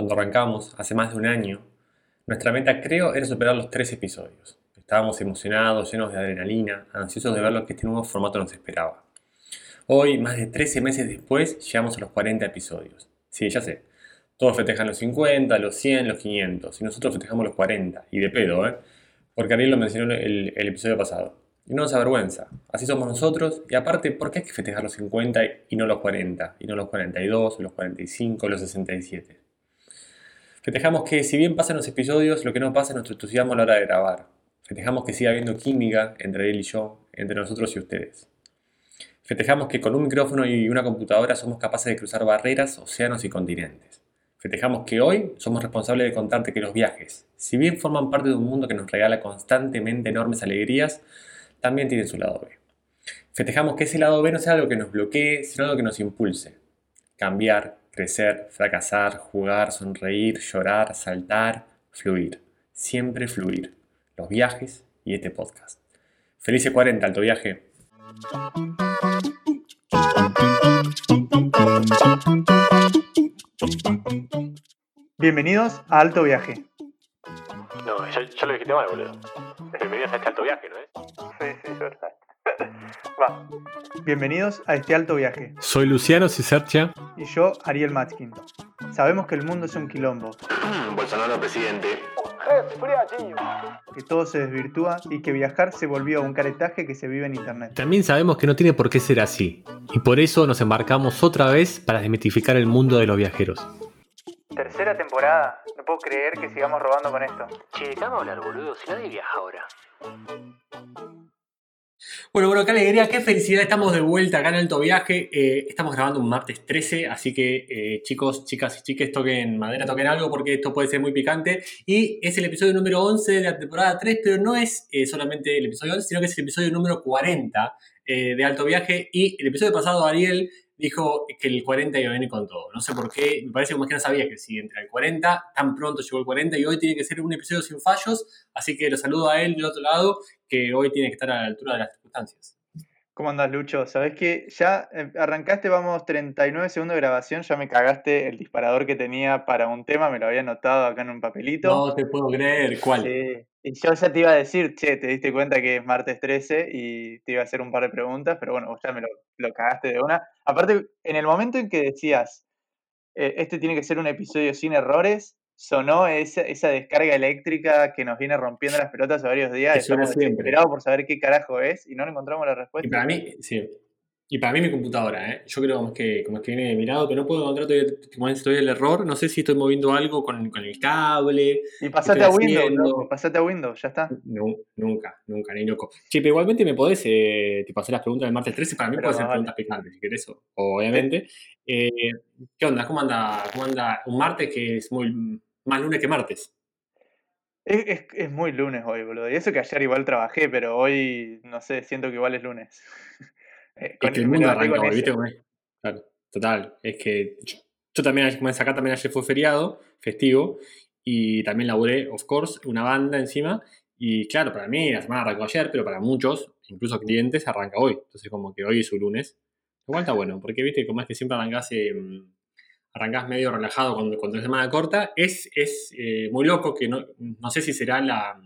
Cuando arrancamos, hace más de un año, nuestra meta creo era superar los tres episodios. Estábamos emocionados, llenos de adrenalina, ansiosos de ver lo que este nuevo formato nos esperaba. Hoy, más de 13 meses después, llegamos a los 40 episodios. Sí, ya sé. Todos festejan los 50, los 100, los 500, y nosotros festejamos los 40, y de pedo, ¿eh? Porque Ariel lo mencionó en el, el episodio pasado. Y no nos avergüenza. Así somos nosotros. Y aparte, ¿por qué hay que festejar los 50 y no los 40? Y no los 42, los 45, los 67. Festejamos que si bien pasan los episodios, lo que no pasa es nuestro entusiasmo a la hora de grabar. Festejamos que siga habiendo química entre él y yo, entre nosotros y ustedes. Festejamos que con un micrófono y una computadora somos capaces de cruzar barreras, océanos y continentes. Festejamos que hoy somos responsables de contarte que los viajes, si bien forman parte de un mundo que nos regala constantemente enormes alegrías, también tienen su lado B. Festejamos que ese lado B no sea algo que nos bloquee, sino algo que nos impulse. Cambiar, crecer, fracasar, jugar, sonreír, llorar, saltar, fluir. Siempre fluir. Los viajes y este podcast. Felices 40, alto viaje. Bienvenidos a Alto Viaje. No, ya, ya lo dijiste mal, boludo. Bienvenidos a este alto viaje, ¿no es? Sí, sí, es verdad. Va. Bienvenidos a este alto viaje. Soy Luciano Cisercia. Y yo, Ariel Matskin. Sabemos que el mundo es un quilombo, Bolsonaro presidente. que todo se desvirtúa y que viajar se volvió un caretaje que se vive en internet. También sabemos que no tiene por qué ser así, y por eso nos embarcamos otra vez para desmitificar el mundo de los viajeros. Tercera temporada. No puedo creer que sigamos robando con esto. Che, ¿qué vamos a hablar, boludo? Si nadie viaja ahora. Bueno, bueno, qué alegría, qué felicidad. Estamos de vuelta acá en Alto Viaje. Eh, estamos grabando un martes 13, así que eh, chicos, chicas y chiques, toquen madera, toquen algo porque esto puede ser muy picante. Y es el episodio número 11 de la temporada 3, pero no es eh, solamente el episodio 11, sino que es el episodio número 40 eh, de Alto Viaje. Y el episodio pasado, Ariel dijo que el 40 iba a venir con todo. No sé por qué, me parece como que no sabía que si entre el 40, tan pronto llegó el 40 y hoy tiene que ser un episodio sin fallos. Así que lo saludo a él del otro lado, que hoy tiene que estar a la altura de las circunstancias. ¿Cómo andas, Lucho? Sabés que ya eh, arrancaste, vamos 39 segundos de grabación, ya me cagaste el disparador que tenía para un tema, me lo había anotado acá en un papelito. No te puedo creer, ¿cuál? Sí. Y yo ya te iba a decir, che, te diste cuenta que es martes 13 y te iba a hacer un par de preguntas, pero bueno, vos ya me lo, lo cagaste de una. Aparte, en el momento en que decías, eh, este tiene que ser un episodio sin errores, sonó esa, esa descarga eléctrica que nos viene rompiendo las pelotas a varios días. Que Estamos desesperados por saber qué carajo es y no encontramos la respuesta. Y para mí, sí. Y para mí mi computadora, ¿eh? Yo creo como es que, como es que viene de mi lado, pero no puedo encontrar todavía, el error. No sé si estoy moviendo algo con, con el cable. Y pasate a Windows, loco, pasate a Windows, ya está. No, nunca, nunca, ni loco. Che, pero igualmente me podés eh, tipo, hacer las preguntas del martes 13. Para mí pueden ser vale. preguntas picantes, si querés, obviamente. Eh, ¿Qué onda? ¿Cómo anda? ¿Cómo anda un martes que es muy más lunes que martes? Es, es- es muy lunes hoy, boludo. Y eso que ayer igual trabajé, pero hoy, no sé, siento que igual es lunes. Eh, Es que el mundo arranca hoy, ¿viste? Claro, total. Es que yo, yo también, como es acá también ayer fue feriado, festivo, y también laburé, of course, una banda encima. Y claro, para mí la semana arrancó ayer, pero para muchos, incluso clientes, arranca hoy. Entonces, como que hoy es su lunes. Igual está bueno, porque viste, como es que siempre arrancás, eh, arrancás medio relajado cuando, cuando es semana corta. Es, es eh, muy loco que no, no sé si será la,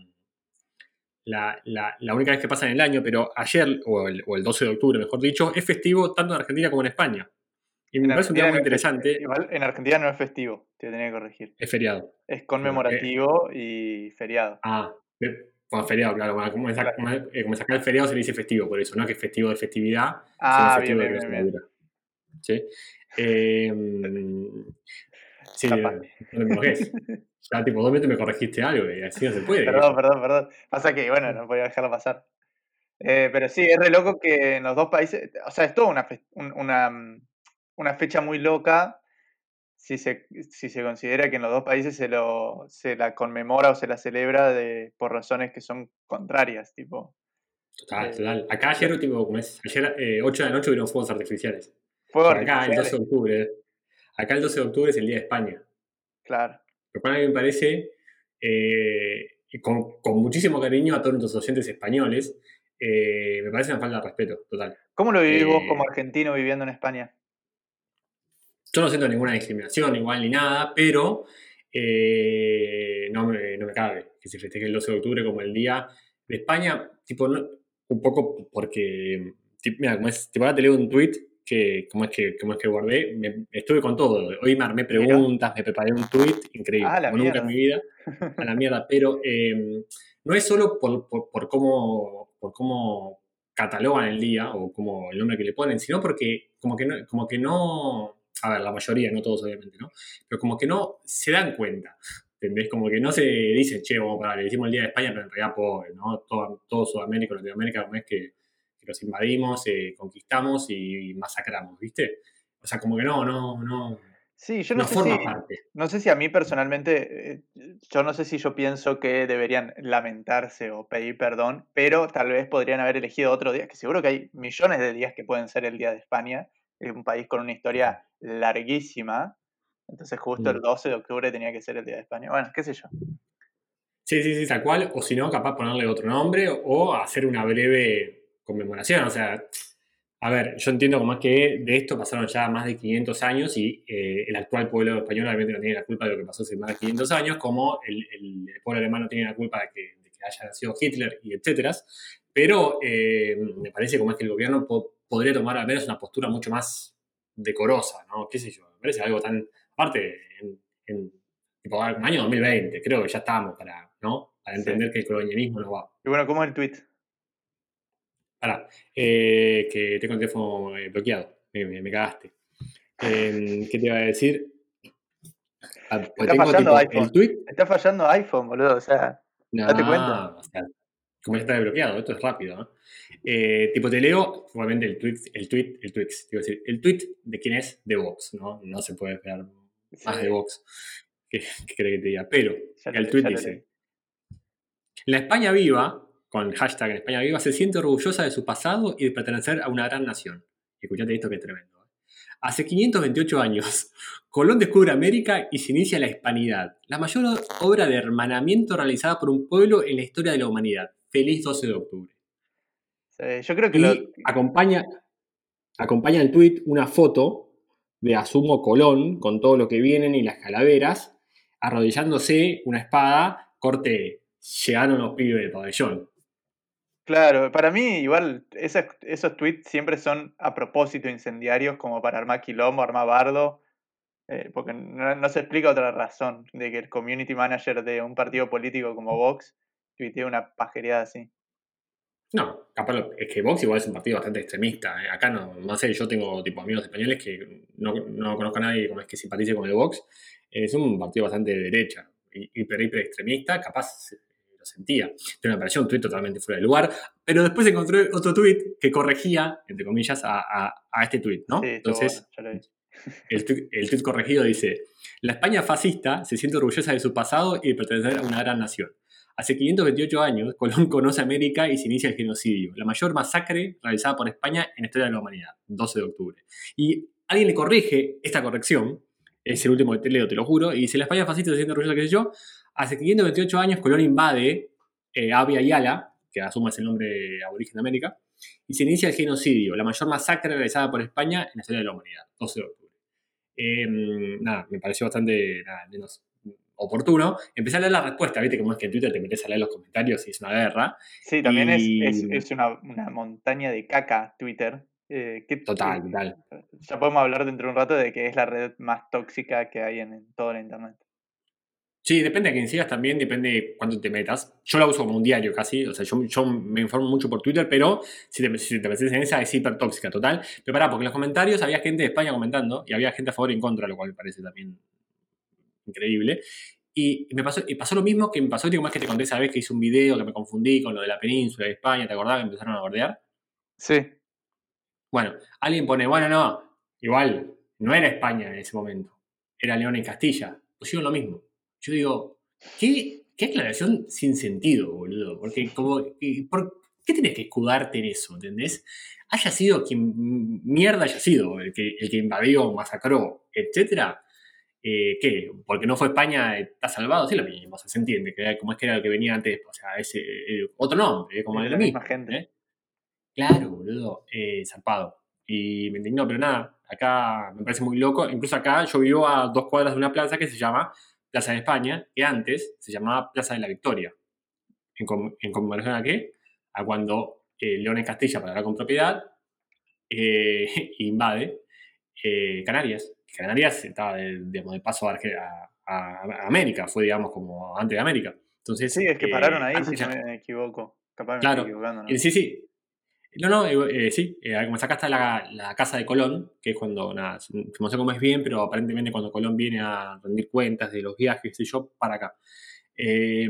la, la- la única vez que pasa en el año, pero ayer, o el, o el 12 de octubre, mejor dicho, es festivo tanto en Argentina como en España. Y me parece un día Argentina muy interesante. Igual en Argentina no es festivo, te tenía que corregir. Es feriado. Es conmemorativo y feriado. Ah, bueno, feriado, claro. Bueno, como, Claro. como, eh, el feriado se le dice festivo, por eso, no que es festivo de festividad, Ah, sino festivo bien, de bien, bien. ¿Sí? Eh, mm, sí, no. Ya, tipo, dos minutos me corregiste algo y así no se puede. Perdón, perdón, perdón. Pasa que, bueno, no podía dejarlo pasar. Eh, pero sí, es re loco que en los dos países, o sea, es toda una, fe- un- una, mm, una fecha muy loca si se, si se considera que en los dos países se, lo, se la conmemora o se la celebra de, por razones que son contrarias, tipo. Total, Eh, total. Acá ayer, tipo, como es, ayer eh, 8 de la noche hubieron fuegos artificiales. Acá el 12 de octubre. Acá el 12 de octubre es el Día de España. Claro. Lo cual a mí me parece, eh, con, con muchísimo cariño a todos nuestros oyentes españoles, eh, me parece una falta de respeto, total. ¿Cómo lo vivís vos Eh, como argentino viviendo en España? Yo no siento ninguna discriminación igual ni nada, pero no, me, no me cabe que se festeje el 12 de octubre como el día de España, tipo, no- un poco porque, tipo, mira, como es, tipo, ahora te leo un tweet que, como es que, como es que guardé, me- estuve con todo, hoy me armé preguntas, me preparé un tweet, increíble, Ah, como nunca en mi vida, a la mierda, pero eh, no es solo por, por, por cómo, por cómo catalogan el día o como el nombre que le ponen, sino porque como que no, como que no, a ver, la mayoría, no todos obviamente, ¿no? Pero como que no se dan cuenta, ¿entendés? Como que no se dicen, che, vamos para, le decimos el Día de España, pero en realidad pobre, ¿no? Todo, todo Sudamérica, Latinoamérica, como es que, que los invadimos, eh, conquistamos y, masacramos, ¿viste? O sea, como que no, no, no, Sí, yo no, no, sé forma si, parte. no sé si a mí personalmente, eh, yo no sé si yo pienso que deberían lamentarse o pedir perdón, pero tal vez podrían haber elegido otro día, que seguro que hay millones de días que pueden ser el Día de España, es un país con una historia larguísima, entonces justo el Mm. 12 de octubre tenía que ser el Día de España. Bueno, qué sé yo. Sí, sí, sí, tal cual. O si no, capaz ponerle otro nombre o hacer una breve conmemoración. O sea, a ver, yo entiendo como es que de esto pasaron ya más de 500 años y eh, el actual pueblo español obviamente no tiene la culpa de lo que pasó hace más de 500 años, como el, el- el pueblo alemán no tiene la culpa de que, de que haya nacido Hitler y etcétera. Pero eh, me parece como es que el gobierno po- podría tomar al menos una postura mucho más decorosa, ¿no? ¿Qué sé yo? Me parece algo tan... Aparte, en, en tipo, año 2020, creo que ya estamos para, ¿no? Para Sí. entender que el colonialismo no va. Y bueno, ¿cómo es el tweet? Pará, eh, que tengo el teléfono eh, bloqueado, me, me- me cagaste. Eh, ¿Qué te iba a decir? Ah, pues Está fallando tipo, iPhone. el tweet. Está fallando iPhone, boludo, o sea, No, Date cuenta. o sea, como ya está desbloqueado, esto es rápido, ¿no? Eh, tipo, te leo, obviamente, el tweet, el tweet, el tweet, te decir, el tweet de quién es de Vox, ¿no? No se puede esperar más sí, de Vox. ¿Qué, qué cree que te diga? Pero, ya el tweet dice. La España viva, con el hashtag en España viva, se siente orgullosa de su pasado y de pertenecer a una gran nación. Escuchate esto que es tremendo. ¿eh? Hace 528 años, Colón descubre América y se inicia la hispanidad, la mayor obra de hermanamiento realizada por un pueblo en la historia de la humanidad. Feliz 12 de octubre. Sí, yo creo que Y lo, acompaña, acompaña el tweet una foto de Asumo Colón con todo lo que vienen y las calaveras, arrodillándose una espada, corte, llegaron los pibes del pabellón. Claro, para mí igual esas- esos tweets siempre son a propósito incendiarios como para armar quilombo, armar bardo, eh, porque no, no se explica otra razón de que el community manager de un partido político como Vox tuitee una pajereada así. No, capaz es que Vox igual es un partido bastante extremista. eh. Acá no, no sé, yo tengo tipo amigos españoles que no, no conozco a nadie como es que simpatice con el Vox. Es un partido bastante de derecha, hi- hiper, hiper extremista, capaz eh, lo sentía. Pero me pareció un tuit totalmente fuera de lugar. Pero después encontré otro tuit que corregía, entre comillas, a, a- a este tuit, ¿no? Sí, Entonces, bueno, ya lo vi. el tuit, el tuit corregido dice, la España fascista se siente orgullosa de su pasado y de pertenecer a una gran nación. Hace 528 años, Colón conoce América y se inicia el genocidio, la mayor masacre realizada por España en la historia de la humanidad, 12 de octubre. Y alguien le corrige esta corrección, es el último que te leo, te lo juro, y dice, la España fascista se siente orgullosa, qué sé yo, hace 528 años Colón invade eh, Abya Yala, que asuma es el nombre aborigen de América, y se inicia el genocidio, la mayor masacre realizada por España en la historia de la humanidad, 12 de octubre. Eh, nada, me pareció bastante, nada, menos oportuno. Empecé a leer la respuesta, viste cómo es que en Twitter te metes a leer los comentarios y es una guerra. Sí, también es- Y- es, es, una, una montaña de caca Twitter. Eh, que- Total, que- total. Ya podemos hablar dentro de un rato de que es la red más tóxica que hay en, en todo el internet. Sí, depende de quién sigas también, depende de cuánto te metas. Yo la uso como un diario casi, o sea, yo, yo me informo mucho por Twitter, pero si te, si te metes en esa es hiper tóxica, total. Pero pará, porque en los comentarios había gente de España comentando y había gente a favor y en contra, lo cual me parece también increíble. Y me pasó, y pasó lo mismo que me pasó, digo, más que te conté esa vez que hice un video que me confundí con lo de la península de España, ¿te acordás que empezaron a bordear? Sí, Bueno, alguien pone, bueno, no, igual, no era España en ese momento, era León y Castilla. Pusieron lo mismo. Yo digo, ¿qué, qué aclaración sin sentido, boludo? Porque, como, ¿por qué tenés que escudarte en eso, entendés? Haya sido quien mierda haya sido, el que, el que invadió, masacró, etcétera. eh, ¿Qué? Porque no fue España, está salvado, sí lo mismo, o sea, se entiende, que era- como es que era lo que venía antes, o sea, ese, eh, otro nombre, como Es el la misma gente. ¿eh? Claro, boludo, eh, zarpado. Y me indignó, pero nada, acá me parece muy loco. Incluso acá yo vivo a dos cuadras de una plaza que se llama Plaza de España, que antes se llamaba Plaza de la Victoria. ¿En, en conmemoración a qué? A cuando eh, León en Castilla, para hablar con propiedad, eh, invade eh, Canarias. Canarias estaba de, digamos, de paso a, América, fue digamos como antes de América. Entonces, Sí, es que eh, pararon ahí, si ya- no me equivoco. Capaz me Claro. estoy equivocando. ¿no? Sí, sí. No, no, eh, sí. eh, como acá está la, la casa de Colón, que es cuando, nada, no sé cómo es bien, pero aparentemente cuando Colón viene a rendir cuentas de los viajes, sé yo, para acá. Eh,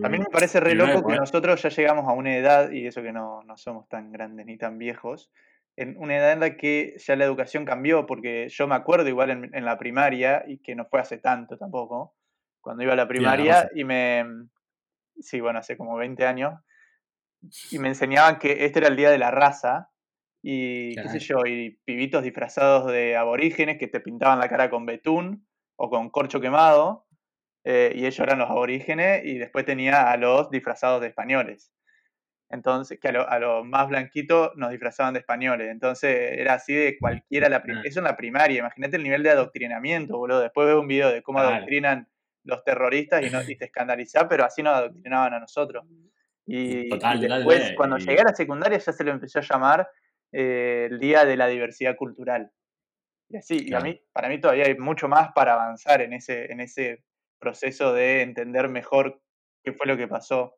También me parece re y loco que nosotros ya llegamos a una edad, y eso que no, no somos tan grandes ni tan viejos, en una edad en la que ya la educación cambió, porque yo me acuerdo igual en, en la primaria, y que no fue hace tanto tampoco, cuando iba a la primaria y me... Sí, bueno, hace como 20 años, y me enseñaban que este era el Día de la Raza, y qué sé yo, y pibitos disfrazados de aborígenes que te pintaban la cara con betún o con corcho quemado, eh, y ellos eran los aborígenes, y después tenía a los disfrazados de españoles. Entonces, que a los lo más blanquitos nos disfrazaban de españoles. Entonces, era así de cualquiera. La. Eso en la primaria. Imagínate el nivel de adoctrinamiento, boludo. Después veo un video de cómo adoctrinan los terroristas y, no, y te escandalizás, pero así nos adoctrinaban a nosotros. Y, Total, y después, total, cuando y- llegué a la secundaria, ya se lo empezó a llamar eh, el Día de la Diversidad Cultural. Y así, y a Claro. mí, para mí todavía hay mucho más para avanzar en ese, en ese proceso de entender mejor qué fue lo que pasó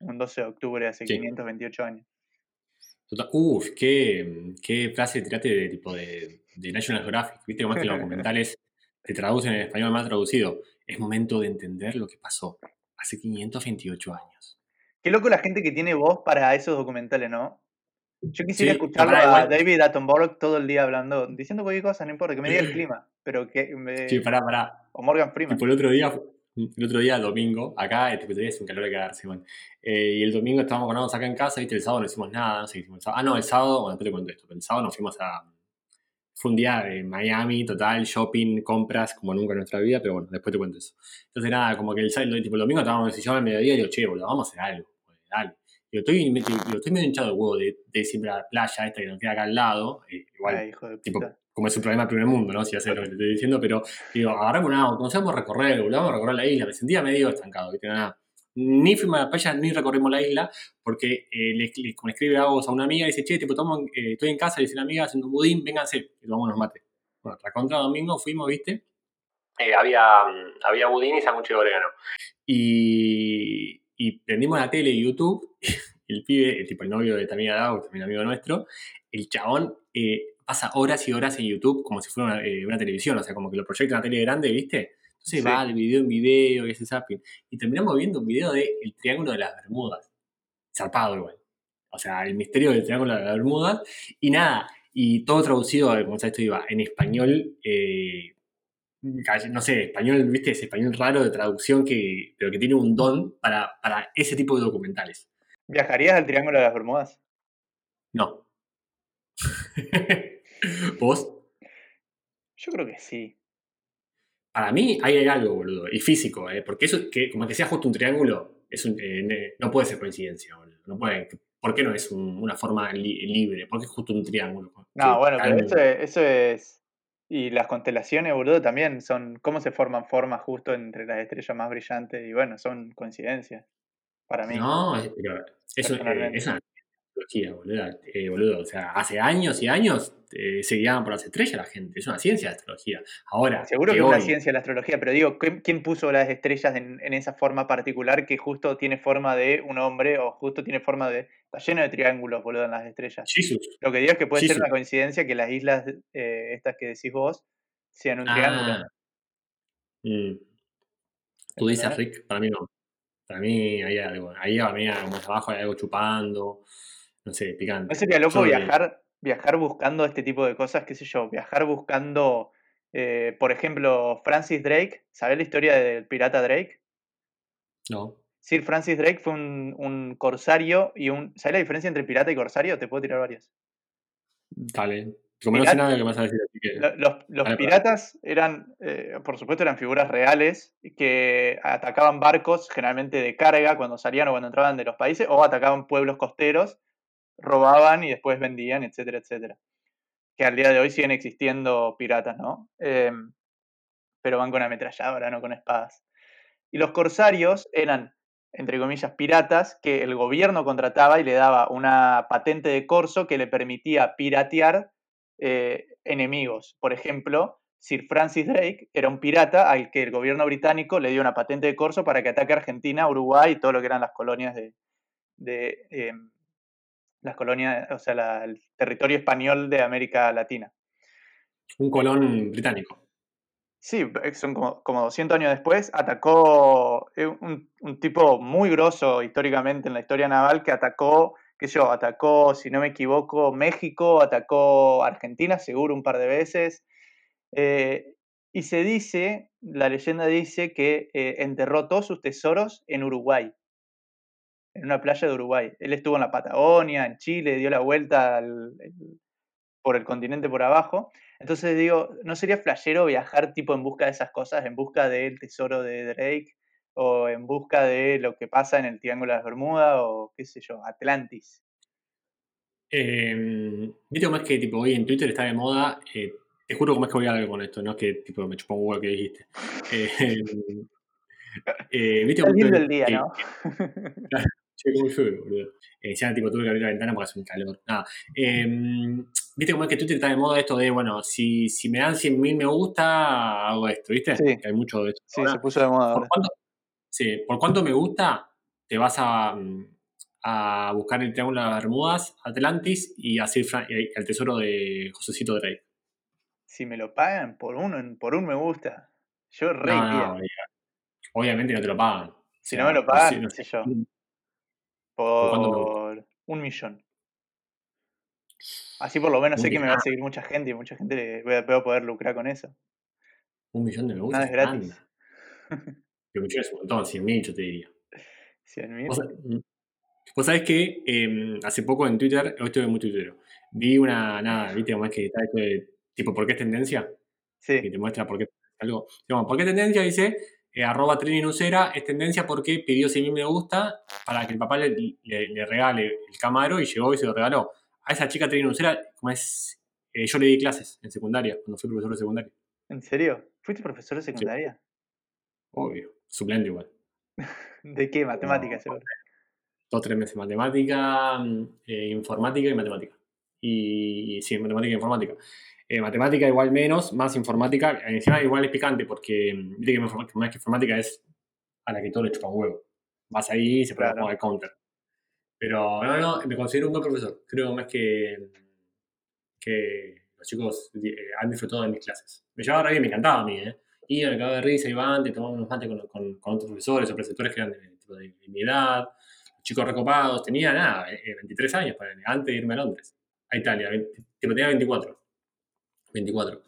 un 12 de octubre hace Sí. 528 años. Total- Uf, qué, qué frase tirate de tipo de, de National Geographic. Viste cómo es que los documentales te traducen en español mal traducido. Es momento de entender lo que pasó hace 528 años. Qué loco la gente que tiene voz para esos documentales, ¿no? Yo quisiera Sí, escucharlo a David Attenborough todo el día hablando, diciendo cualquier cosa, no importa, que me diga el clima, pero que me- Sí, pará, pará. o Morgan Freeman. Tipo, el otro día, el otro día, domingo, acá, tipo, es un calor de cagarse, man. Eh, y el domingo estábamos con acá en casa, ¿viste? El sábado no hicimos nada, no sé hicimos el sábado. Ah, no, el sábado, bueno, después te cuento esto, pero el sábado nos fuimos a... Fue un día de Miami, total, shopping, compras, como nunca en nuestra vida, pero bueno, después te cuento eso. Entonces, nada, como que el, sábado, tipo, el domingo estábamos en el sillón al mediodía y digo, che, boludo, vamos a hacer algo, dale. Yo estoy, me- digo, estoy medio hinchado de huevo de, de siempre a la playa esta que nos queda acá al lado, eh, igual Ay, hijo de tipo, como es un problema del primer mundo, ¿no? Si haces lo que te estoy diciendo, pero digo, agarramos un auto, nos vamos a recorrer, boludo, vamos a recorrer la isla. Me sentía medio estancado, ¿viste? Nada. Ni fuimos a la playa ni recorrimos la isla, porque eh, le, le- como le escribe a vos a una amiga y dice, che, tipo, tomo, eh, estoy en casa, le dice una amiga haciendo un budín, vénganse, y tomamos unos mates. Bueno, la contra domingo fuimos, ¿viste? Eh, había, mm, había budín y sándwich de orégano. Y, y prendimos la tele y YouTube, el pibe, el tipo el novio de esta amiga Dao, también amigo nuestro, el chabón eh, pasa horas y horas en YouTube como si fuera una, eh, una televisión, o sea, como que lo proyecta en una tele grande, ¿viste? Entonces Sí. va de video en video y ese zapping. Y terminamos viendo un video de El Triángulo de las Bermudas. Zarpado igual. O sea, el misterio del Triángulo de las Bermudas. Y nada, y todo traducido, como sabes, esto iba en español, eh, no sé, español, ¿viste? Ese español raro de traducción que, pero que tiene un don para, para ese tipo de documentales. ¿Viajarías al Triángulo de las Bermudas? No. ¿Vos? Yo creo que sí. Para mí ahí hay algo, boludo. Y físico, ¿eh? Porque eso, que como que sea justo un triángulo, es un- eh, no puede ser coincidencia, boludo. No puede, ¿Por qué no es un- una forma li- libre? ¿Por qué es justo un triángulo? No, bueno, pero eso es, eso es. Y las constelaciones, boludo, también son. ¿Cómo se forman formas justo entre las estrellas más brillantes? Y bueno, son coincidencias. Para mí. No, pero eso, eh. Una boludo. Eh, boludo. O sea, hace años y años eh, se guiaban por las estrellas la gente. Es una ciencia de astrología. Ahora, Seguro que es una hoy- ciencia la astrología, pero digo, ¿quién, quién puso las estrellas en, en esa forma particular que justo tiene forma de un hombre o justo tiene forma de. Está lleno de triángulos, boludo, en las estrellas. Jesus. Lo que digo es que puede ser una coincidencia que las islas, eh, estas que decís vos, sean un triángulo. Ah. Mm. Tú dices. Rick, para mí no. Para mí hay algo. Ahí a mí, como abajo hay algo chupando. No sé, picante. ¿No sería loco Yo, viajar, viajar buscando este tipo de cosas? ¿Qué sé yo? Viajar buscando, eh, por ejemplo, Francis Drake. ¿Sabés la historia del pirata Drake? No. Sir Francis Drake fue un, un corsario y un. ¿Sabés la diferencia entre pirata y corsario? Te puedo tirar varias. Dale. Como no sé nada que vas a decir, así que. Lo- Los, los Dale, piratas eran, eh, por supuesto, eran figuras reales que atacaban barcos, generalmente de carga, cuando salían o cuando entraban de los países, o atacaban pueblos costeros, robaban y después vendían, etcétera, etcétera. Que al día de hoy siguen existiendo piratas, ¿no? Em, pero van con ametralladora, no con espadas. Y los corsarios eran, entre comillas, piratas que el gobierno contrataba y le daba una patente de corso que le permitía piratear eh, enemigos. Por ejemplo, Sir Francis Drake era un pirata al que el gobierno británico le dio una patente de corso para que ataque a Argentina, Uruguay y todo lo que eran las colonias de, em, las colonias, o sea, la- el territorio español de América Latina. Un colón británico. Sí, eh, son como, como 200 años después, atacó eh, un, un tipo muy grosso históricamente en la historia naval que atacó, qué sé yo, atacó, si no me equivoco, México, atacó Argentina, seguro un par de veces. eh, y se dice, la leyenda dice que eh, enterró todos sus tesoros en Uruguay, en una playa de Uruguay. Él estuvo en la Patagonia, en Chile, dio la vuelta al- el- por el continente por abajo. Entonces digo, ¿no sería flashero viajar tipo en busca de esas cosas, en busca del tesoro de Drake o en busca de lo que pasa en el Triángulo de las Bermudas o qué sé yo, Atlantis? Eh, Viste cómo es que tipo, hoy en Twitter está de moda. eh, te juro cómo es que voy a hablar con esto, no es que tipo, me chupó un huevo que dijiste. Eh, eh, ¿Viste el día, que- ¿no? Che, muy feo, boludo. Eh, ya tipo tuve que abrir la ventana porque hace un calor. Nada. Eh, ¿Viste cómo es que Twitter está de moda esto de, bueno, si, si me dan 100.000 me gusta, hago esto, ¿viste? Sí. Que hay mucho de esto. Sí, ahora. se puso de moda ¿Por cuánto, sí, por cuánto me gusta, te vas a, mm, a buscar el Triángulo de las Bermudas, Atlantis y así el tesoro de Josecito Drake. Si me lo pagan por uno, por un me gusta, yo re No, no, obviamente no te lo pagan. O Si sea, no me lo pagan, no sé. yo, ¿Por un millón. Así por lo menos Un sé que me va a seguir mucha gente y mucha gente le voy a, poder lucrar con eso. Un millón de me gusta Nada es gratis. Un millón es un montón, 100.000 yo te diría. 100 mil. Vos, mm. Vos sabés que eh, hace poco en Twitter, hoy estuve muy tuitero, vi una, nada, viste cómo es que está esto de, tipo, ¿por qué es tendencia? que Sí, te muestra por qué algo. Digamos, ¿por qué tendencia? Dice, eh, arroba Trini Nucera, es tendencia porque pidió 100.000 me gusta para que el papá le, le- le regale el Camaro y llegó y se lo regaló. A esa chica Trini Nucera, como es, eh, yo le di clases en secundaria, cuando fui profesor de secundaria. ¿en serio? ¿Fuiste profesor de secundaria? Obvio, suplente igual. ¿De qué? Matemáticas, seguro. Dos, tres meses matemática, mm, eh, informática y matemática. Y, y sí, matemática e informática. Eh, matemática igual menos, más informática. Encima igual es picante porque mm, viste que más que informática es a la que todo le chupa un huevo. Vas ahí y se pone a Claro. al counter. Pero no, no, me considero un buen profesor. Creo más que, que los chicos eh, han disfrutado de mis clases. Me llevaba re bien, me encantaba a mí, ¿eh? Iba, me cagaba de risa, iban, te tomaba unos mates con, con, con otros profesores o preceptores que eran de, de- de mi edad, chicos recopados, tenía nada, eh, 23 años, ponele, antes de irme a Londres, a Italia, 20 tipo, tenía 24. 24.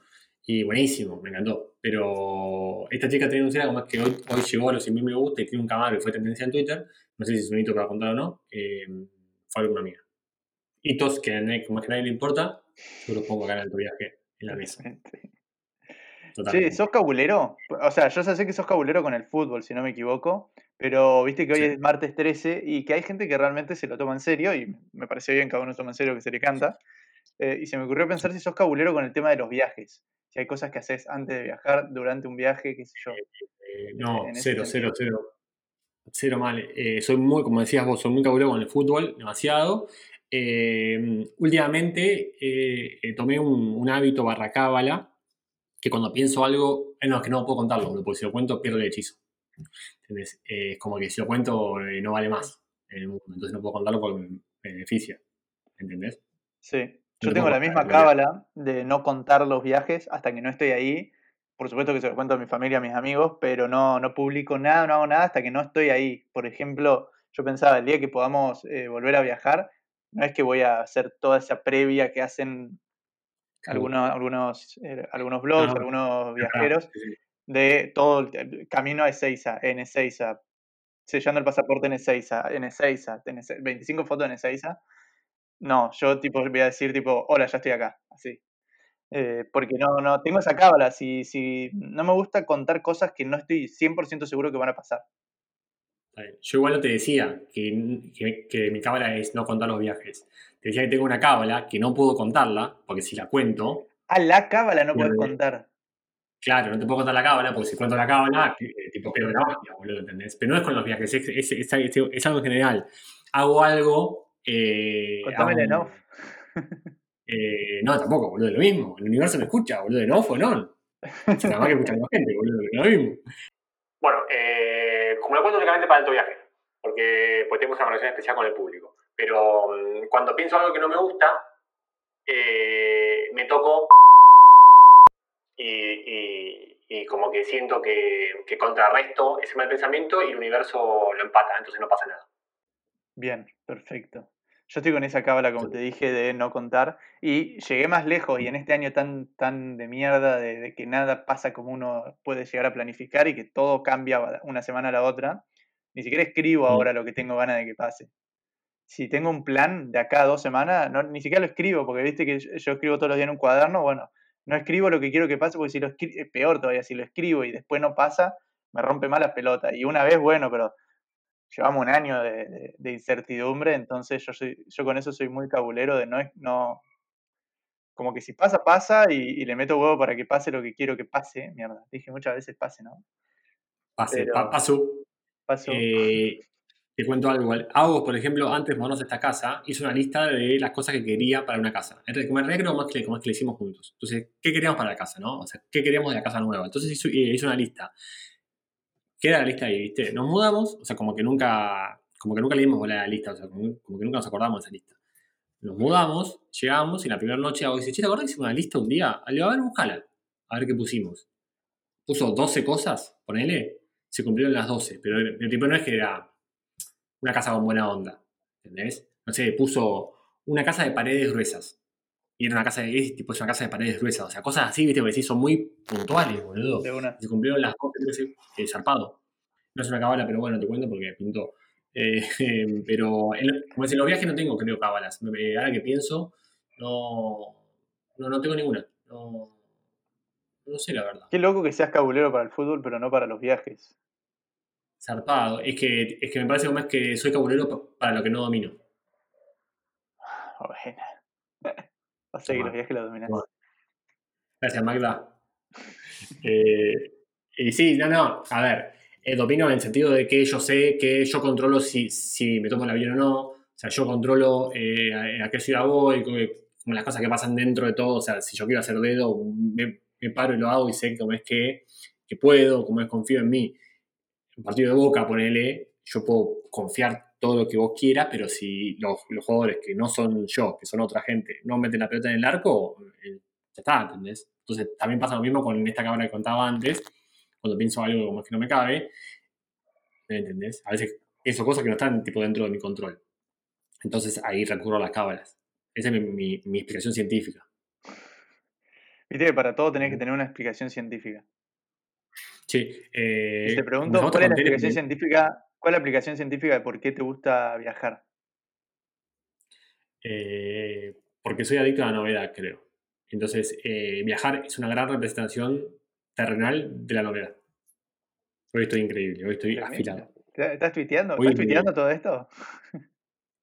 Y buenísimo, me encantó. Pero esta chica tenía un como es que hoy, hoy llegó a los 100.000 me gusta y tiene un Camaro y fue tendencia en Twitter, no sé si es un hito para contar o no, eh, fue alguna mía. Hitos que a como que nadie le importa, yo los pongo acá en el viaje, en la mesa. Totalmente. ¿sos cabulero? O sea, yo sé que sos cabulero con el fútbol, si no me equivoco, pero viste que hoy Sí. es martes 13 y que hay gente que realmente se lo toma en serio y me parece bien que cada uno toma en serio que se le canta. Eh, y se me ocurrió pensar si sos cabulero con el tema de los viajes. Si hay cosas que haces antes de viajar, durante un viaje, qué sé yo. Eh, no, en ese cero, cero, cero. Cero mal. Eh, soy muy, como decías vos, soy muy cabulero con el fútbol, demasiado. Eh, últimamente eh, eh, tomé un, un hábito barra cábala que cuando pienso algo, eh, no, es que no puedo contarlo, porque si lo cuento pierdo el hechizo. ¿Entendés? Eh, es como que si lo cuento eh, no vale más en el mundo, entonces no puedo contarlo porque me beneficia. ¿Entendés? Sí. Yo te tengo la misma cábala de no contar los viajes hasta que no estoy ahí. Por supuesto que se lo cuento a mi familia, a mis amigos, pero no, no publico nada, no hago nada hasta que no estoy ahí. Por ejemplo, yo pensaba, el día que podamos eh, volver a viajar, no es que voy a hacer toda esa previa que hacen algunos, algunos, eh, algunos blogs, No, algunos viajeros, de todo el el camino a Ezeiza, en Ezeiza, sellando el pasaporte en Ezeiza, en Ezeiza, en Ezeiza, 25 fotos en Ezeiza. No, yo tipo voy a decir tipo, hola, ya estoy acá, así. Eh, porque no, no, tengo esa cábala, si, si no me gusta contar cosas que no estoy 100% seguro que van a pasar. Yo igual no te decía que, que- que mi cábala es no contar los viajes. Te decía que tengo una cábala que no puedo contarla, porque si la cuento, Ah, la cábala no puedes Pierde. contar. Claro, no te puedo contar la cábala, porque si cuento la cábala, eh, tipo pierdo la magia, boludo, ¿entendés? Pero no es con los viajes, es, es- es- es- es algo en general. Hago algo. Eh, en hago- off. eh, no, tampoco, boludo, es lo mismo. El universo me escucha, boludo, ¿no? ¿O no? Nada más que escuchan más gente, boludo, es lo mismo. Bueno, eh, como lo cuento únicamente para alto viaje, porque pues tengo una conexión especial con el público. Pero mm, cuando pienso algo que no me gusta, eh, me toco y, y- y como que siento que, que contrarresto ese mal pensamiento y el universo lo empata, entonces no pasa nada. Bien, perfecto. Yo estoy con esa cábala, como te dije, de no contar. Y llegué más lejos y en este año tan, tan de mierda, de, de que nada pasa como uno puede llegar a planificar y que todo cambia una semana a la otra, ni siquiera escribo ahora lo que tengo ganas de que pase. Si tengo un plan de acá a dos semanas, no, ni siquiera lo escribo, porque viste que yo, yo escribo todos los días en un cuaderno, bueno, no escribo lo que quiero que pase, porque si lo escribo, peor todavía, si lo escribo y después no pasa, me rompe más la pelota. Y una vez, bueno, pero llevamos un año de, de- de incertidumbre, entonces yo, soy, yo con eso soy muy cabulero de no, no como que si pasa, pasa y, y le meto huevo para que pase lo que quiero que pase. Mierda, dije muchas veces pase, ¿no? Pase, Pero- pa- paso. Paso. Eh, te cuento algo igual. Agos, por ejemplo, antes de mudarnos a esta casa, hizo una lista de las cosas que quería para una casa. En re- Como en realidad creo más que, es que le hicimos juntos. Entonces, ¿qué queríamos para la casa, no? O sea, ¿qué queríamos de la casa nueva? Entonces hizo, eh, hizo una lista. ¿Qué era la lista ahí, viste? Nos mudamos, o sea, como que nunca, como que nunca bola a la lista, o sea, como, que nunca nos acordamos de esa lista. Nos mudamos, llegamos y la primera noche Agos dice, che, ¿te acordás que hicimos una lista un día? Le digo, a ver, buscala. A ver qué pusimos. Puso 12 cosas, ponele, se cumplieron las 12, pero el tipo no es que era una casa con buena onda, ¿entendés? No sé, puso una casa de paredes gruesas. Y era una casa de, es, tipo, es una casa de paredes gruesas, o sea, cosas así, viste, que sí, son muy puntuales, boludo. de una. Se cumplieron las 12, 13, eh, zarpado. No es una cábala, pero bueno, te cuento porque pintó. Eh, pero, en- como es en los viajes no tengo, creo, cábalas. Me- ahora que pienso, no, no, no tengo ninguna. No, no sé la verdad. Qué loco que seas cabulero para el fútbol, pero no para los viajes. Zarpado. Es que, es que me parece como es que soy cabulero pa- para lo que no domino. Bueno. Sea que Toma, los viajes los dominás. toma. Gracias, Magda. Eh, y sí, no, no. A ver, eh, domino en el sentido de que yo sé que yo controlo si, si me tomo el avión o no. O sea, yo controlo eh, a, a qué ciudad voy, como, las cosas que pasan dentro de todo. O sea, si yo quiero hacer dedo, me, me paro y lo hago y sé cómo es que, que puedo, cómo es confío en mí. Un partido de boca, ponele, yo puedo confiar todo lo que vos quieras, pero si los, los jugadores que no son yo, que son otra gente, no meten la pelota en el arco, eh, ya está, ¿entendés? Entonces también pasa lo mismo con esta cámara que contaba antes, cuando pienso algo como es que no me cabe, ¿me entendés? A veces eso cosas que no están tipo dentro de mi control. Entonces ahí recurro a las cábalas. Esa es mi, mi- mi explicación científica. Viste que para todo tenés que tener una explicación científica. Sí, eh, Y te pregunto, ¿cuál es la explicación científica? ¿Cuál es la aplicación científica de por qué te gusta viajar? Eh, porque soy adicto a la novedad, creo. Entonces, eh, viajar es una gran representación terrenal de la novedad. Hoy estoy increíble, hoy estoy afilado. ¿Estás tuiteando? Hoy- ¿Estás tuiteando todo esto?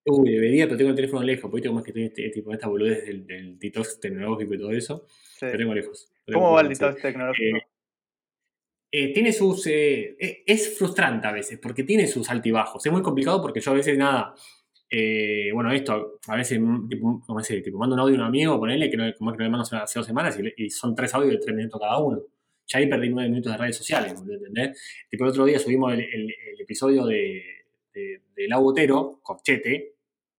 Uy, debería, pero tengo el teléfono lejos, porque como es que estoy este, tipo, esta boludez del, del detox tecnológico y todo eso, Sí. lo tengo lejos. Tengo ¿Cómo va el detox tecnológico? Eh, tiene sus. eh, eh, es frustrante a veces, porque tiene sus altibajos. Es muy complicado porque yo a veces nada. eh, bueno, esto, a veces, mm, tipo, ¿cómo decir? Tipo, mando un audio a un amigo, ponele, que no, como es que no le mando hace dos semanas y, son tres audios de tres minutos cada uno. Ya ahí perdí nueve minutos de redes sociales, ¿entendés? Tipo, el otro día subimos el, el- el episodio de, de, de Lau Botero, Corchete,